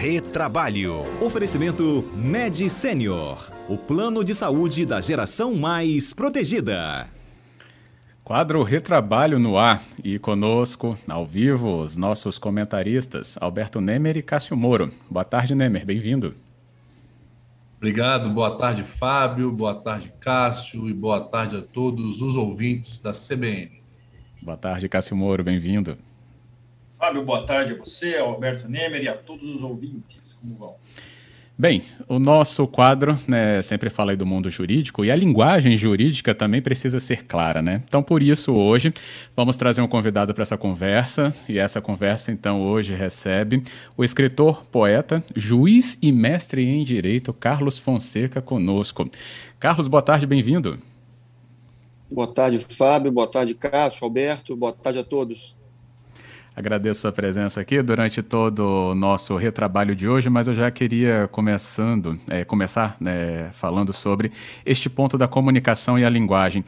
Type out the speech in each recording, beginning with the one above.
Retrabalho. Oferecimento Med Senior. O plano de saúde da geração mais protegida. Quadro Retrabalho no ar e conosco, ao vivo, os nossos comentaristas, Alberto Nemer e Cássio Moro. Boa tarde, Nemer, bem-vindo. Obrigado, boa tarde, Fábio, boa tarde, Cássio, e boa tarde a todos os ouvintes da CBN. Boa tarde, Cássio Moro, bem-vindo. Fábio, boa tarde a você, ao Alberto Nemer e a todos os ouvintes. Como vão? Bem, o nosso quadro né, sempre fala aí do mundo jurídico e a linguagem jurídica também precisa ser clara, né? Então, por isso, hoje, vamos trazer um convidado para essa conversa e essa conversa, então, hoje recebe o escritor, poeta, juiz e mestre em direito Carlos Fonseca conosco. Carlos, boa tarde, bem-vindo. Boa tarde, Fábio, boa tarde, Cássio, Alberto, boa tarde a todos. Agradeço a presença aqui durante todo o nosso retrabalho de hoje, mas eu já queria começando, é, começar né, falando sobre este ponto da comunicação e a linguagem.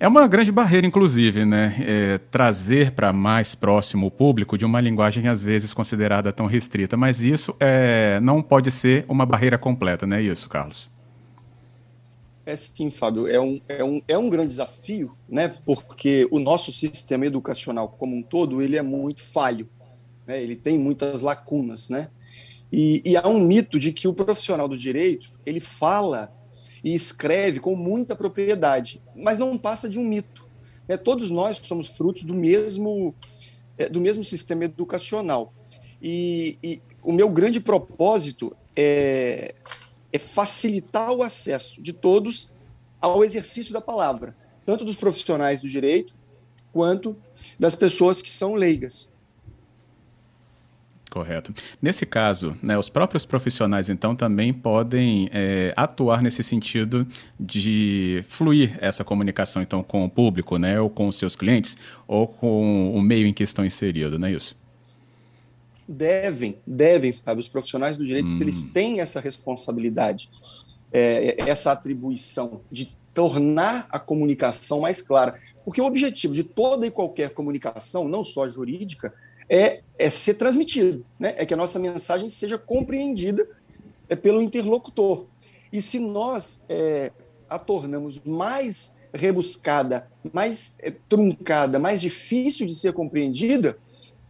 É uma grande barreira, inclusive, né, é, trazer para mais próximo o público de uma linguagem às vezes considerada tão restrita, mas isso é, não pode ser uma barreira completa, não é isso, Carlos? É sim, Fábio, é um, é um, é um grande desafio, né? porque o nosso sistema educacional como um todo ele é muito falho, né? ele tem muitas lacunas. Né? E, e há um mito de que o profissional do direito ele fala e escreve com muita propriedade, mas não passa de um mito. Né? Todos nós somos frutos do mesmo, é, do mesmo sistema educacional. E, e o meu grande propósito é é facilitar o acesso de todos ao exercício da palavra, tanto dos profissionais do direito quanto das pessoas que são leigas. Correto. Nesse caso, né, os próprios profissionais, então, também podem é, atuar nesse sentido de fluir essa comunicação, então, com o público, né, ou com os seus clientes, ou com o meio em que estão inseridos, não é isso? Devem, devem, Fábio, os profissionais do direito, hum. eles têm essa responsabilidade, é, essa atribuição de tornar a comunicação mais clara. Porque o objetivo de toda e qualquer comunicação, não só jurídica, é, é ser transmitido, né? é que a nossa mensagem seja compreendida é, pelo interlocutor. E se nós é, a tornamos mais rebuscada, mais é, truncada, mais difícil de ser compreendida,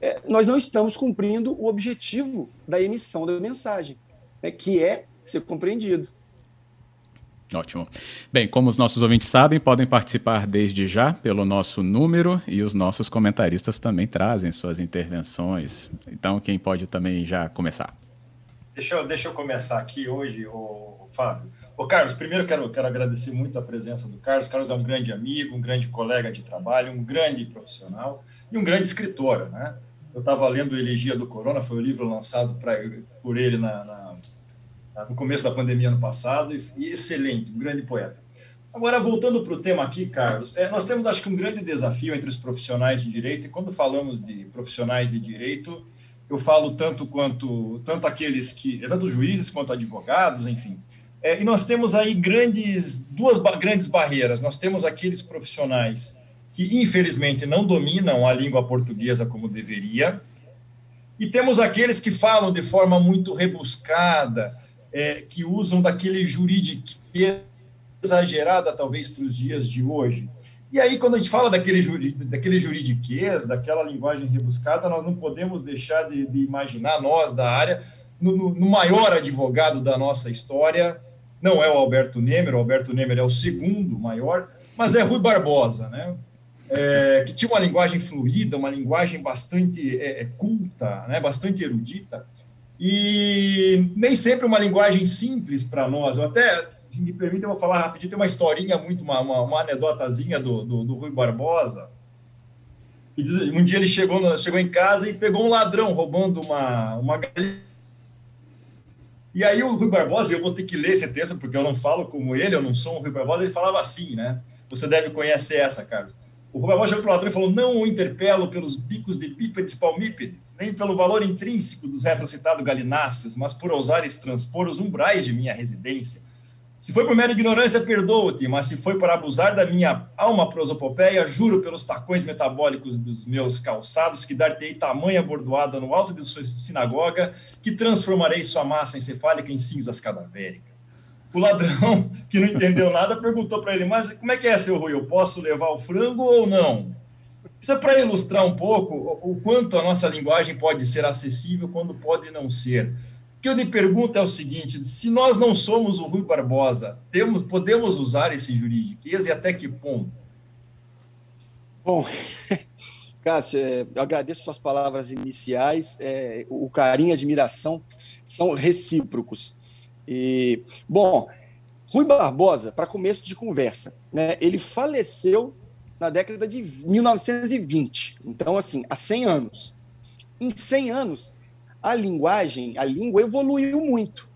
é, nós não estamos cumprindo o objetivo da emissão da mensagem, né, que é ser compreendido. Ótimo. Bem, como os nossos ouvintes sabem, podem participar desde já pelo nosso número e os nossos comentaristas também trazem suas intervenções. Então, quem pode também já começar? Deixa eu, deixa eu começar aqui hoje, o Fábio. Ô, Carlos, primeiro quero, quero agradecer muito a presença do Carlos. Carlos é um grande amigo, um grande colega de trabalho, um grande profissional e um grande escritor, né? Eu estava lendo Elegia do Corona, foi o livro lançado pra, por ele na, na, no começo da pandemia ano passado, e, excelente, um grande poeta. Agora, voltando para o tema aqui, Carlos, é, nós temos, acho que, um grande desafio entre os profissionais de direito, e quando falamos de profissionais de direito, eu falo tanto quanto tanto aqueles que, tanto juízes quanto advogados, enfim. É, e nós temos aí grandes, duas ba grandes barreiras. Nós temos aqueles profissionais que infelizmente não dominam a língua portuguesa como deveria, e temos aqueles que falam de forma muito rebuscada, é, que usam daquele jurídico exagerada, talvez, para os dias de hoje. E aí, quando a gente fala daquele, daquele juridiquês, daquela linguagem rebuscada, nós não podemos deixar de, de imaginar, nós da área, no, no, maior advogado da nossa história, não é o Alberto Nemer, o Alberto Nemer é o segundo maior, mas é Rui Barbosa, né? É, que tinha uma linguagem fluida, uma linguagem bastante é, é, culta, né, bastante erudita, e nem sempre uma linguagem simples para nós. Eu até, me permita, eu vou falar rapidinho, tem uma historinha muito, uma, uma, uma anedotazinha do, do, do, Rui Barbosa, um dia ele chegou, chegou em casa e pegou um ladrão roubando uma, uma galinha, e aí o Rui Barbosa, eu vou ter que ler esse texto, porque eu não falo como ele, eu não sou um Rui Barbosa, ele falava assim, né? Você deve conhecer essa, Carlos. O Rubem chegou para o ladrão e falou: Não o interpelo pelos bicos de bípedes palmípedes, nem pelo valor intrínseco dos retrocitados galináceos, mas por ousar transpor os umbrais de minha residência. Se foi por mera ignorância, perdoa-te, mas se foi para abusar da minha alma prosopopeia, juro pelos tacões metabólicos dos meus calçados que dar-te-ei tamanha bordoada no alto de sua sinagoga, que transformarei sua massa encefálica em cinzas cadavéricas. O ladrão, que não entendeu nada, perguntou para ele: Mas como é que é, seu Rui? Eu posso levar o frango ou não? Isso é para ilustrar um pouco o quanto a nossa linguagem pode ser acessível quando pode não ser. O que eu lhe pergunto é o seguinte: se nós não somos o Rui Barbosa, temos, podemos usar esse juridiquês e até que ponto? Bom, Cássio, é, eu agradeço suas palavras iniciais. É, o carinho e a admiração são recíprocos. E, bom, Rui Barbosa, para começo de conversa, né, ele faleceu na década de 1920. Então, assim, há 100 anos. Em 100 anos, a linguagem, a língua evoluiu muito.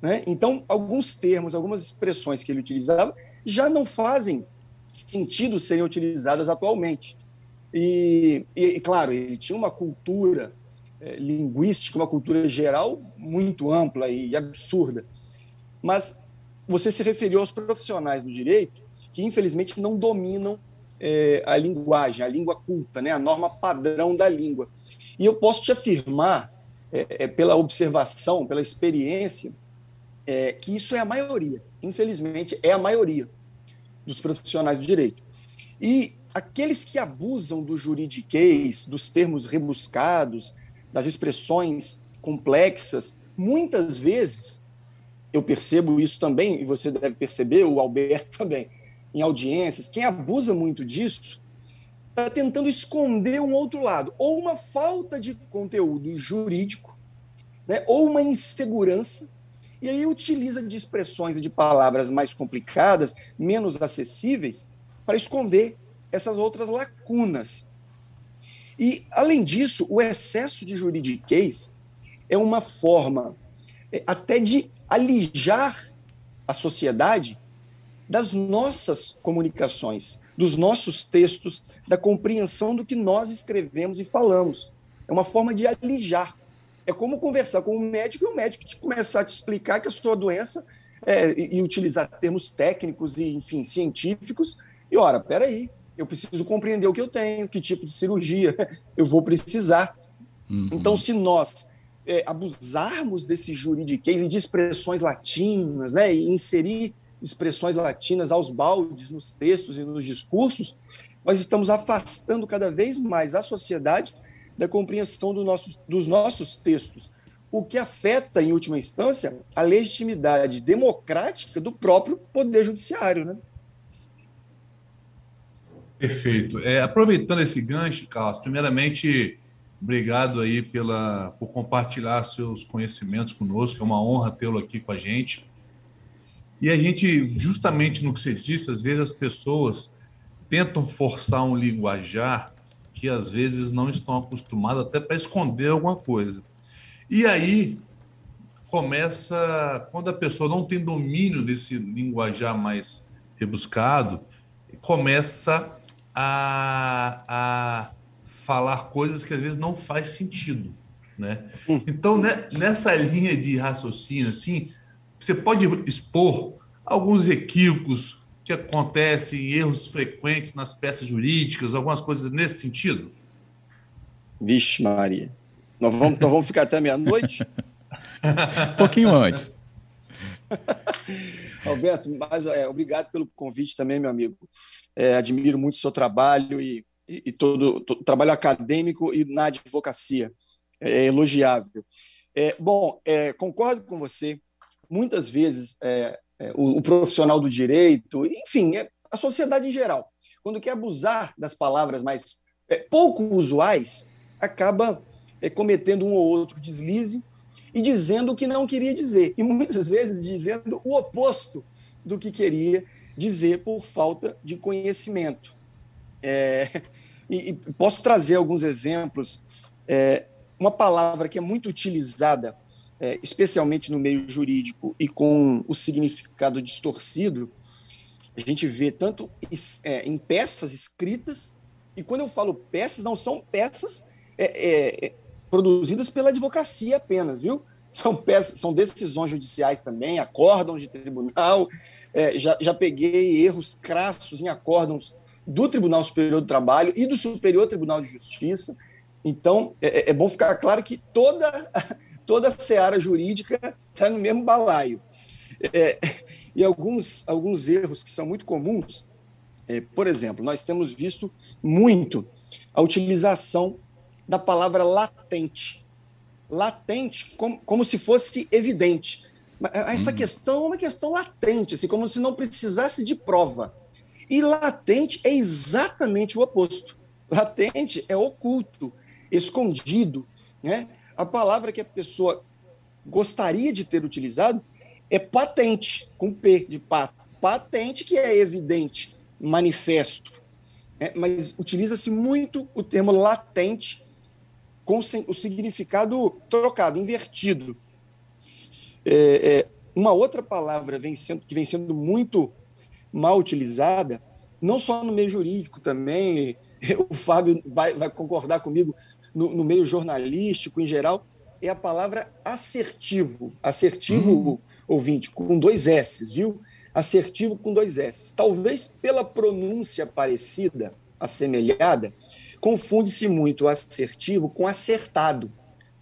Né? Então, alguns termos, algumas expressões que ele utilizava já não fazem sentido serem utilizadas atualmente. E, e claro, ele tinha uma cultura é, linguística, uma cultura geral muito ampla e absurda. Mas você se referiu aos profissionais do direito que, infelizmente, não dominam é, a linguagem, a língua culta, né? a norma padrão da língua. E eu posso te afirmar é, é, pela observação, pela experiência, é, que isso é a maioria. Infelizmente, é a maioria dos profissionais do direito. E aqueles que abusam do juridiquês, dos termos rebuscados, das expressões complexas, muitas vezes, eu percebo isso também, e você deve perceber, o Alberto também, em audiências, quem abusa muito disso está tentando esconder um outro lado, ou uma falta de conteúdo jurídico, né, ou uma insegurança, e aí utiliza de expressões e de palavras mais complicadas, menos acessíveis, para esconder essas outras lacunas. E, além disso, o excesso de juridiquês é uma forma é, até de alijar a sociedade das nossas comunicações, dos nossos textos, da compreensão do que nós escrevemos e falamos. É uma forma de alijar. É como conversar com um médico e o médico te começar a te explicar que a sua doença é, e, utilizar termos técnicos e, enfim, científicos. E, ora, peraí, eu preciso compreender o que eu tenho, que tipo de cirurgia eu vou precisar. Uhum. Então, se nós é, abusarmos desse juridiquês e de expressões latinas, né, e inserir expressões latinas aos baldes nos textos e nos discursos, nós estamos afastando cada vez mais a sociedade da compreensão do nosso, dos nossos textos, o que afeta, em última instância, a legitimidade democrática do próprio Poder Judiciário. Né? Perfeito. É, aproveitando esse gancho, Carlos, primeiramente, obrigado aí pela, por compartilhar seus conhecimentos conosco, é uma honra tê-lo aqui com a gente. E a gente, justamente no que você disse, às vezes as pessoas tentam forçar um linguajar que às vezes não estão acostumadas até para esconder alguma coisa. E aí começa, quando a pessoa não tem domínio desse linguajar mais rebuscado, começa a, a falar coisas que às vezes não faz sentido, né? Hum. Então, né, nessa linha de raciocínio, assim, você pode expor alguns equívocos que acontecem, erros frequentes nas peças jurídicas, algumas coisas nesse sentido? Vixe, Maria. Nós vamos, nós vamos ficar até meia-noite? um pouquinho antes. Alberto, mais, é, obrigado pelo convite também, meu amigo. É, admiro muito o seu trabalho e, e, e todo, o trabalho acadêmico e na advocacia. É, é elogiável. É, bom, é, concordo com você muitas vezes é, é, o, o, profissional do direito, enfim, a sociedade em geral, quando quer abusar das palavras mais pouco usuais, acaba cometendo um ou outro deslize e dizendo o que não queria dizer, e muitas vezes dizendo o oposto do que queria dizer por falta de conhecimento. É, e, e, posso trazer alguns exemplos. É, uma palavra que é muito utilizada é, especialmente no meio jurídico e com o significado distorcido, a gente vê tanto é, em peças escritas, e quando eu falo peças, não são peças é, é, produzidas pela advocacia apenas, viu? são, peças, são decisões judiciais também, acórdãos de tribunal. É, já, já peguei erros crassos em acórdãos do Tribunal Superior do Trabalho e do Superior Tribunal de Justiça. Então, é, é bom ficar claro que toda, toda a seara jurídica está no mesmo balaio. É, e alguns, alguns erros que são muito comuns, é, por exemplo, nós temos visto muito a utilização da palavra latente. Latente, como, como se fosse evidente. Essa hum. questão é uma questão latente, assim, como se não precisasse de prova. E latente é exatamente o oposto. Latente é oculto, escondido. Né? A palavra que a pessoa gostaria de ter utilizado é patente, com P de pato. Patente que é evidente, manifesto. Né? Mas utiliza-se muito o termo latente com o significado trocado, invertido. É, é, uma outra palavra vem sendo, que vem sendo muito mal utilizada, não só no meio jurídico também, o Fábio vai, vai concordar comigo, no, no, meio jornalístico em geral, é a palavra assertivo. Assertivo, uhum. ouvinte, com dois S, viu? Assertivo com dois S. Talvez pela pronúncia parecida, assemelhada, confunde-se muito o assertivo com acertado,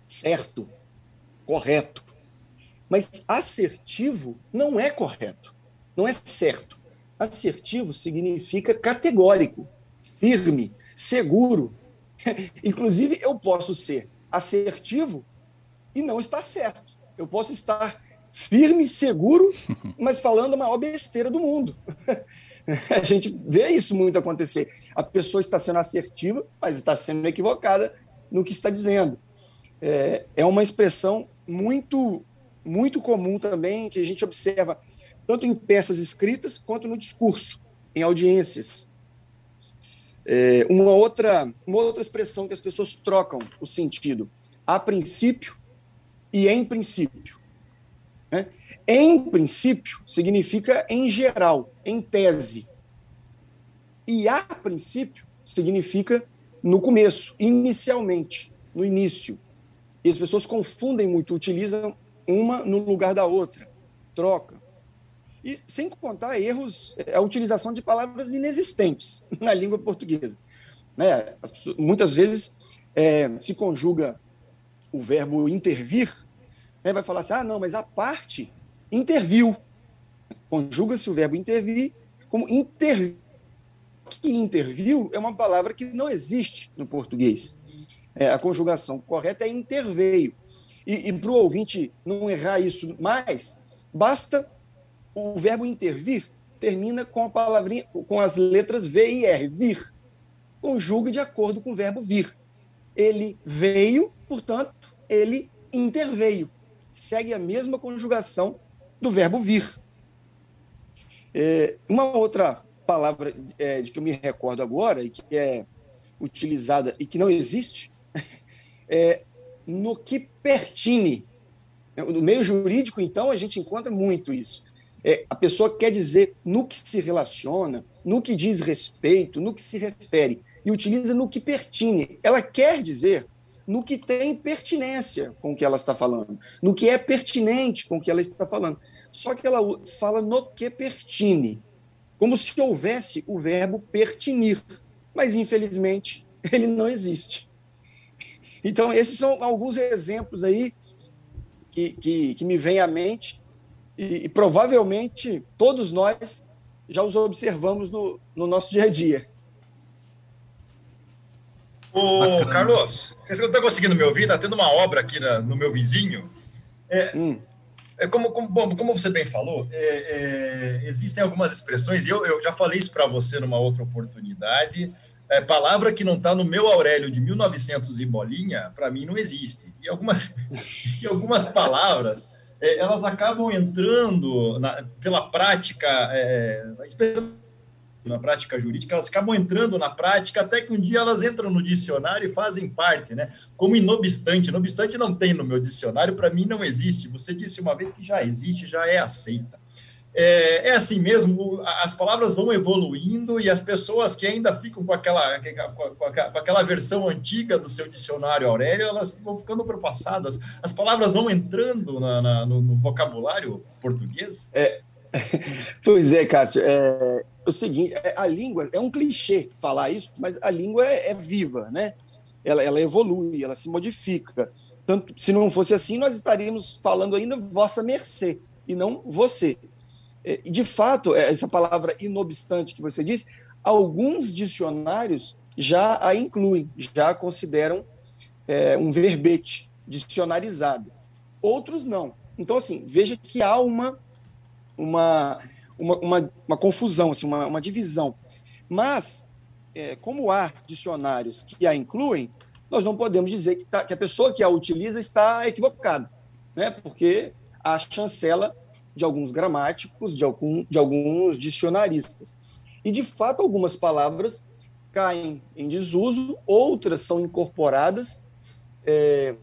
certo, correto. Mas assertivo não é correto, não é certo. Assertivo significa categórico, firme, seguro. Inclusive, eu posso ser assertivo e não estar certo. Eu posso estar firme, seguro, mas falando a maior besteira do mundo. A gente vê isso muito acontecer. A pessoa está sendo assertiva, mas está sendo equivocada no que está dizendo. É, é uma expressão muito, muito comum também que a gente observa tanto em peças escritas quanto no discurso, em audiências. É, uma, outra, uma outra expressão que as pessoas trocam o sentido, a princípio e em princípio. Né? Em princípio significa em geral, em tese. E a princípio significa no começo, inicialmente, no início. E as pessoas confundem muito, utilizam uma no lugar da outra, troca. E sem contar erros, a utilização de palavras inexistentes na língua portuguesa. Né? Pessoas, muitas vezes é, se conjuga o verbo intervir, vai falar assim: ah, não, mas a parte interviu. Conjuga-se o verbo intervir como intervir. Que interviu é uma palavra que não existe no português. É, a conjugação correta é interveio. E, e para o ouvinte não errar isso mais, basta o verbo intervir termina com a palavrinha, com as letras V e R, vir. Conjuga de acordo com o verbo vir. Ele veio, portanto, ele interveio. Segue a mesma conjugação do verbo vir. É, uma outra palavra é, de que eu me recordo agora e que é utilizada e que não existe é no que pertine. No meio jurídico, então, a gente encontra muito isso. É, a pessoa quer dizer no que se relaciona, no que diz respeito, no que se refere, e utiliza no que pertine. Ela quer dizer no que tem pertinência com o que ela está falando, no que é pertinente com o que ela está falando. Só que ela fala no que pertine, como se houvesse o verbo pertinir, mas infelizmente ele não existe. Então, esses são alguns exemplos aí que, que, que me vêm à mente e, e, provavelmente todos nós já os observamos no, no nosso dia a dia. Ô, Carlos, vocês não estão conseguindo me ouvir? Está tendo uma obra aqui na, no meu vizinho. É, hum. é como, como, bom, como você bem falou, é, é, existem algumas expressões, e eu, eu já falei isso para você numa outra oportunidade. É, palavra que não está no meu Aurélio de 1900 e bolinha, para mim não existe. E algumas, e algumas palavras é, elas acabam entrando na, pela prática, é, na prática jurídica, elas acabam entrando na prática até que um dia elas entram no dicionário e fazem parte, né? Como inobstante. Inobstante não tem no meu dicionário, para mim não existe. Você disse uma vez que já existe, já é aceita. é, é, assim mesmo, as palavras vão evoluindo e as pessoas que ainda ficam com aquela, com, aquela versão antiga do seu dicionário Aurélio, elas vão ficando ultrapassadas. As palavras vão entrando na, na, no, no, vocabulário português? É, pois é, Cássio. É, o seguinte, é, a língua, é um clichê falar isso, mas a língua é, é viva, né? Ela, ela evolui, ela se modifica. Tanto, se não fosse assim, nós estaríamos falando ainda vossa mercê, e não você. É, de fato, é, essa palavra inobstante que você disse, alguns dicionários já a incluem, já a consideram é, um verbete dicionarizado. Outros não. Então, assim, veja que há uma, uma, uma, uma, uma confusão, assim, uma, uma divisão. Mas, é, como há dicionários que a incluem, nós não podemos dizer que, tá, que a pessoa que a utiliza está equivocada, né? porque a chancela de alguns gramáticos, de, algum, de alguns dicionaristas. E, de fato, algumas palavras caem em desuso, outras são incorporadas. É,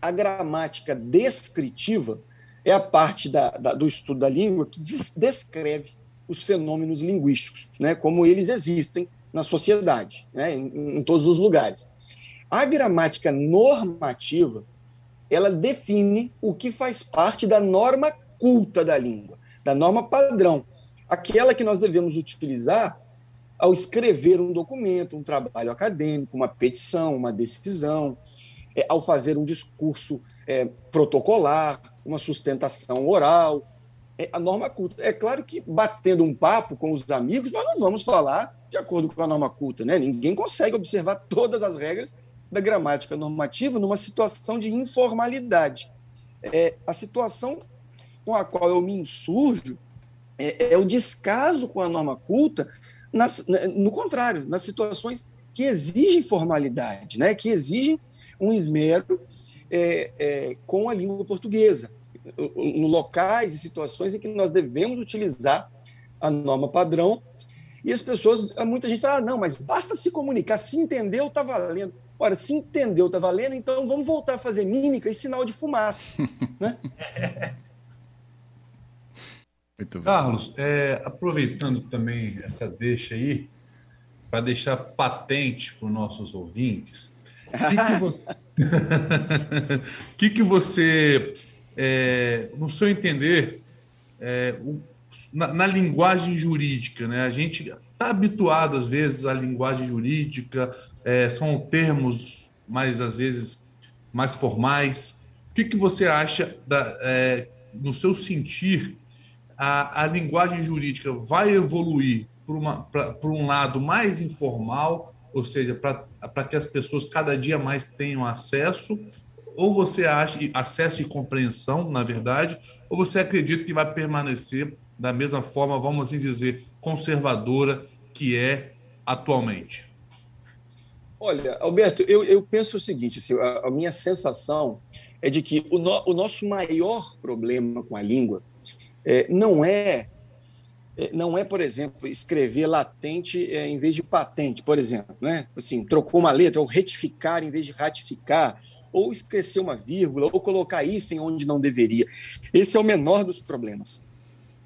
a gramática descritiva é a parte da, da, do estudo da língua que des, descreve os fenômenos linguísticos, né, como eles existem na sociedade, né, em, em todos os lugares. A gramática normativa ela define o que faz parte da norma culta da língua, da norma padrão, aquela que nós devemos utilizar ao escrever um documento, um trabalho acadêmico, uma petição, uma decisão, é, ao fazer um discurso é, protocolar, uma sustentação oral, é, a norma culta. É claro que batendo um papo com os amigos, nós não vamos falar de acordo com a norma culta, né? Ninguém consegue observar todas as regras da gramática normativa numa situação de informalidade. É, a situação com a qual eu me insurjo é, é o descaso com a norma culta, nas, no contrário, nas situações que exigem formalidade, né, que exigem um esmero é, é, com a língua portuguesa, no locais e situações em que nós devemos utilizar a norma padrão. E as pessoas, muita gente fala, ah, não, mas basta se comunicar, se entendeu, está valendo. Ora, se entendeu, está valendo, então vamos voltar a fazer mímica e sinal de fumaça. né? Carlos, é, aproveitando também essa deixa aí, para deixar patente para os nossos ouvintes, o que, que você, que que você é, no seu entender, é, o, na, na, linguagem jurídica, né, a gente está habituado, às vezes, à linguagem jurídica, é, são termos mais, às vezes, mais formais. O que, que você acha, da, é, no seu sentir, a, a linguagem jurídica vai evoluir para um lado mais informal, ou seja, para que as pessoas cada dia mais tenham acesso, ou você acha acesso e compreensão, na verdade, ou você acredita que vai permanecer da mesma forma, vamos assim dizer, conservadora que é atualmente? Olha, Alberto, eu, eu penso o seguinte: assim, a, a, minha sensação é de que o, no, o nosso maior problema com a língua é, não é, não é, por exemplo, escrever latente é, em vez de patente, por exemplo, né? Assim, trocou uma letra, ou retificar em vez de ratificar, ou esquecer uma vírgula, ou colocar hífen onde não deveria. Esse é o menor dos problemas.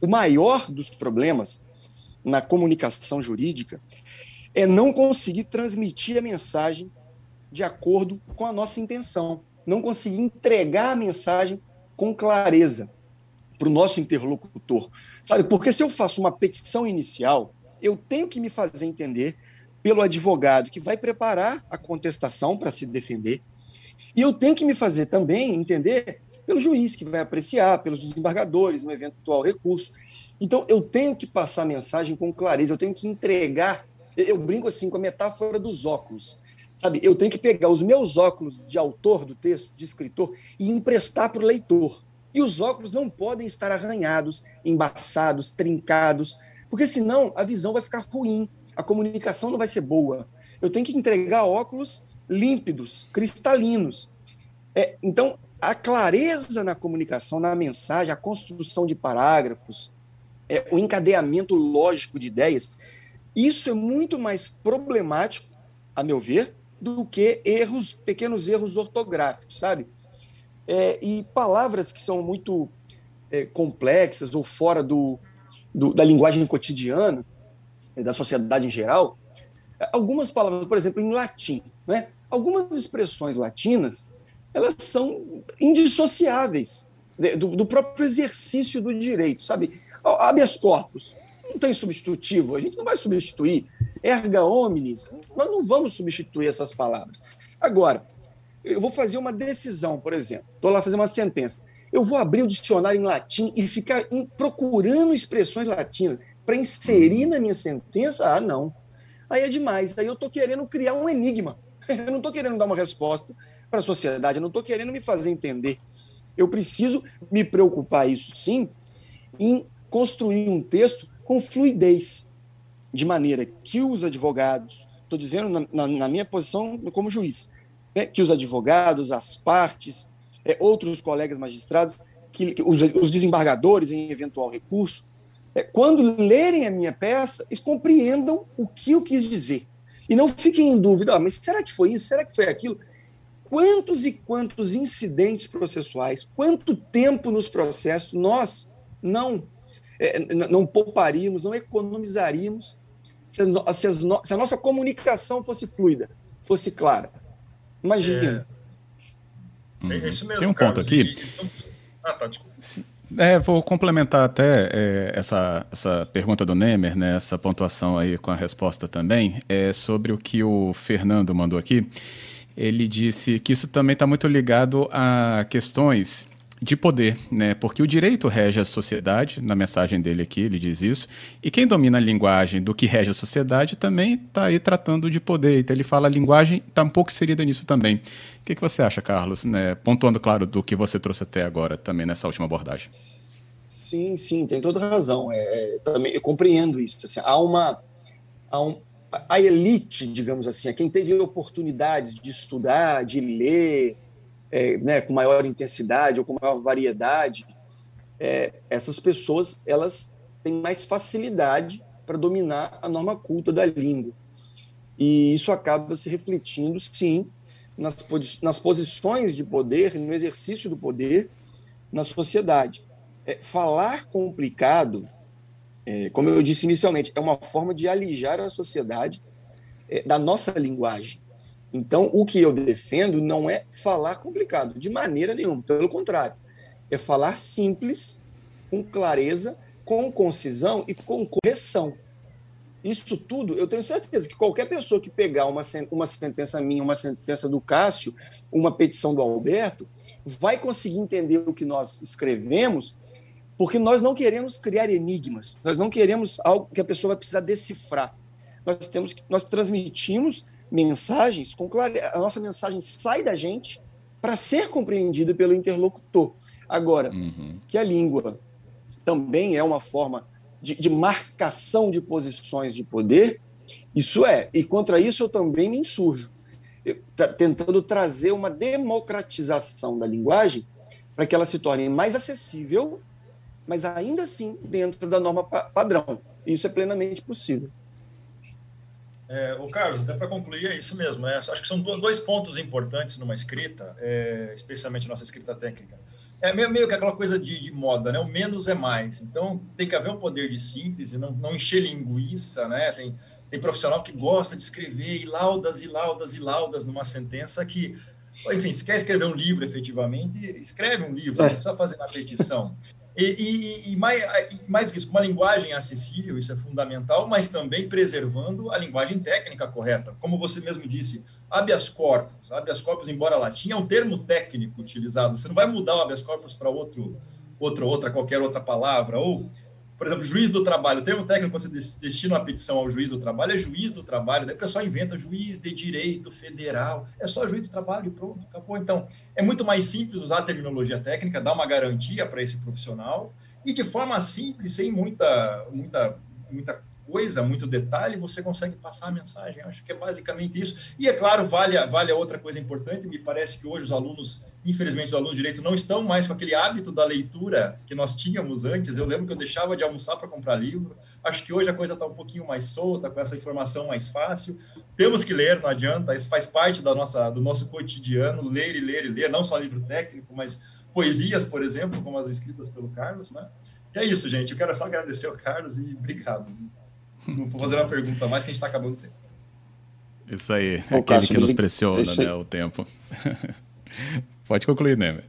O maior dos problemas na comunicação jurídica é não conseguir transmitir a mensagem de acordo com a nossa intenção, não conseguir entregar a mensagem com clareza para o nosso interlocutor. Sabe, porque se eu faço uma petição inicial, eu tenho que me fazer entender pelo advogado que vai preparar a contestação para se defender, e eu tenho que me fazer também entender pelo juiz que vai apreciar, pelos desembargadores no eventual recurso. Então, eu tenho que passar a mensagem com clareza, eu tenho que entregar. Eu brinco assim com a metáfora dos óculos. Sabe, eu tenho que pegar os meus óculos de autor do texto, de escritor, e emprestar para o leitor. E os óculos não podem estar arranhados, embaçados, trincados, porque senão a visão vai ficar ruim, a comunicação não vai ser boa. Eu tenho que entregar óculos límpidos, cristalinos. É, então, a clareza na comunicação, na mensagem, a construção de parágrafos, é, o encadeamento lógico de ideias, isso é muito mais problemático, a meu ver, do que erros, pequenos erros ortográficos, sabe? É, e palavras que são muito é, complexas ou fora do, do, da linguagem cotidiana, da sociedade em geral, algumas palavras, por exemplo, em latim, né? algumas expressões latinas, elas são indissociáveis do, do próprio exercício do direito, sabe? Habeas corpus, não tem substitutivo, a gente não vai substituir. Erga omnes, nós não vamos substituir essas palavras. Agora, eu vou fazer uma decisão, por exemplo, estou lá fazendo uma sentença. Eu vou abrir o dicionário em latim e ficar procurando expressões latinas para inserir na minha sentença? Ah, não. Aí é demais. Aí eu estou querendo criar um enigma. Eu não estou querendo dar uma resposta para a sociedade, eu não estou querendo me fazer entender. Eu preciso me preocupar, isso sim, em construir um texto com fluidez, de maneira que os advogados, estou dizendo na, na, na, minha posição como juiz, né, que os advogados, as partes, é, outros colegas magistrados, que, que os, os, desembargadores em eventual recurso, é, quando lerem a minha peça, eles compreendam o que eu quis dizer. E não fiquem em dúvida, ah, mas será que foi isso? Será que foi aquilo? Quantos e quantos incidentes processuais, quanto tempo nos processos nós não é, não pouparíamos, não economizaríamos se a, se, a, se a, nossa comunicação fosse fluida, fosse clara. Imagina. É, é isso mesmo, Tem um Carlos, ponto aqui. E, ah, tá, desculpa. Sim. É, vou complementar até é, essa, essa pergunta do Nemer, né, essa pontuação aí com a resposta também, é sobre o que o Fernando mandou aqui. Ele disse que isso também está muito ligado a questões de poder, né? Porque o direito rege a sociedade, na mensagem dele aqui, ele diz isso, e quem domina a linguagem do que rege a sociedade também está aí tratando de poder. Então ele fala a linguagem está um pouco inserida nisso também. O que, que você acha, Carlos? Né? Pontuando, claro, do que você trouxe até agora também nessa última abordagem. Sim, sim, tem toda razão. É, é também, eu compreendo isso. Assim, há uma. Há um, a elite, digamos assim, a quem teve oportunidades de estudar, de ler, é, né, com maior intensidade ou com maior variedade, é, essas pessoas elas têm mais facilidade para dominar a norma culta da língua. E isso acaba se refletindo, sim, nas, nas posições de poder, no exercício do poder na sociedade. É, falar complicado, é, como eu disse inicialmente, é uma forma de alijar a sociedade é, da nossa linguagem. Então, o que eu defendo não é falar complicado, de maneira nenhuma. Pelo contrário, é falar simples, com clareza, com concisão e com correção. Isso tudo, eu tenho certeza que qualquer pessoa que pegar uma, uma sentença minha, uma sentença do Cássio, uma petição do Alberto, vai conseguir entender o que nós escrevemos, porque nós não queremos criar enigmas, nós não queremos algo que a pessoa vai precisar decifrar. Nós temos nós transmitimos mensagens com clareza. A nossa mensagem sai da gente para ser compreendida pelo interlocutor. Agora, uhum. que a língua também é uma forma de, de, marcação de posições de poder, isso é. E contra isso eu também me insurjo, eu, tentando trazer uma democratização da linguagem para que ela se torne mais acessível, mas ainda assim dentro da norma padrão. Isso é plenamente possível. É, o Carlos, até para concluir, é isso mesmo. É, acho que são dois pontos importantes numa escrita, é, especialmente nossa escrita técnica. É meio, meio que aquela coisa de, de, moda, né? O menos é mais. Então, tem que haver um poder de síntese, não, não encher linguiça, né? Tem, tem profissional que gosta de escrever e laudas e laudas e laudas numa sentença que, enfim, se quer escrever um livro efetivamente, escreve um livro, não é. precisa fazer uma petição. E, e, e, mais, mais com uma linguagem acessível, isso é fundamental, mas também preservando a linguagem técnica correta. Como você mesmo disse, habeas corpus. Habeas corpus, embora latim, é um termo técnico utilizado. Você não vai mudar o habeas corpus para outro, outro, outra, qualquer outra palavra. Ou por exemplo, juiz do trabalho. O termo técnico, quando você destina uma petição ao juiz do trabalho, é juiz do trabalho. Daí o pessoal inventa juiz de direito federal. É só juiz do trabalho e pronto, acabou. Então, é muito mais simples usar a terminologia técnica, dar uma garantia para esse profissional e de forma simples, sem muita, muita, muita coisa, muito detalhe, você consegue passar a mensagem. Acho que é basicamente isso. E é claro, vale, vale a outra coisa importante. Me parece que hoje os alunos, infelizmente, os alunos de direito não estão mais com aquele hábito da leitura que nós tínhamos antes. Eu lembro que eu deixava de almoçar para comprar livro. Acho que hoje a coisa está um pouquinho mais solta, com essa informação mais fácil. Temos que ler, não adianta. Isso faz parte da nossa, do nosso cotidiano, ler e ler e ler, não só livro técnico, mas poesias, por exemplo, como as escritas pelo Carlos, né? E é isso, gente. Eu quero só agradecer ao Carlos e obrigado. Não vou fazer uma pergunta mais que a gente está acabando o tempo. Isso aí, Ô, aquele Cássio, que nos pressiona, né, o tempo. Pode concluir, né?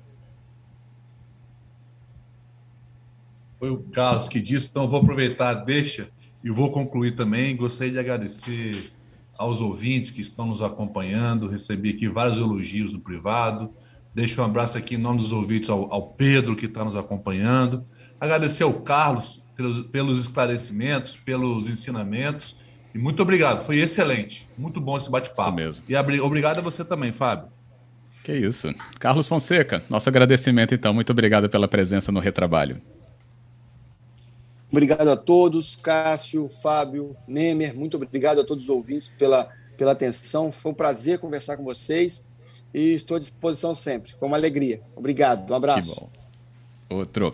Foi o Carlos que disse, então vou aproveitar, deixa e vou concluir também. Gostaria de agradecer aos ouvintes que estão nos acompanhando. Recebi aqui vários elogios no privado. Deixo um abraço aqui em nome dos ouvintes ao, ao Pedro, que está nos acompanhando. Agradecer ao Carlos pelos, pelos esclarecimentos, pelos ensinamentos. E muito obrigado, foi excelente. Muito bom esse bate-papo. E obrigado a você também, Fábio. Que isso. Carlos Fonseca, nosso agradecimento então. Muito obrigado pela presença no Retrabalho. Obrigado a todos, Cássio, Fábio, Nemer, muito obrigado a todos os ouvintes pela, pela atenção. Foi um prazer conversar com vocês e estou à disposição sempre. Foi uma alegria. Obrigado, um abraço. Outro.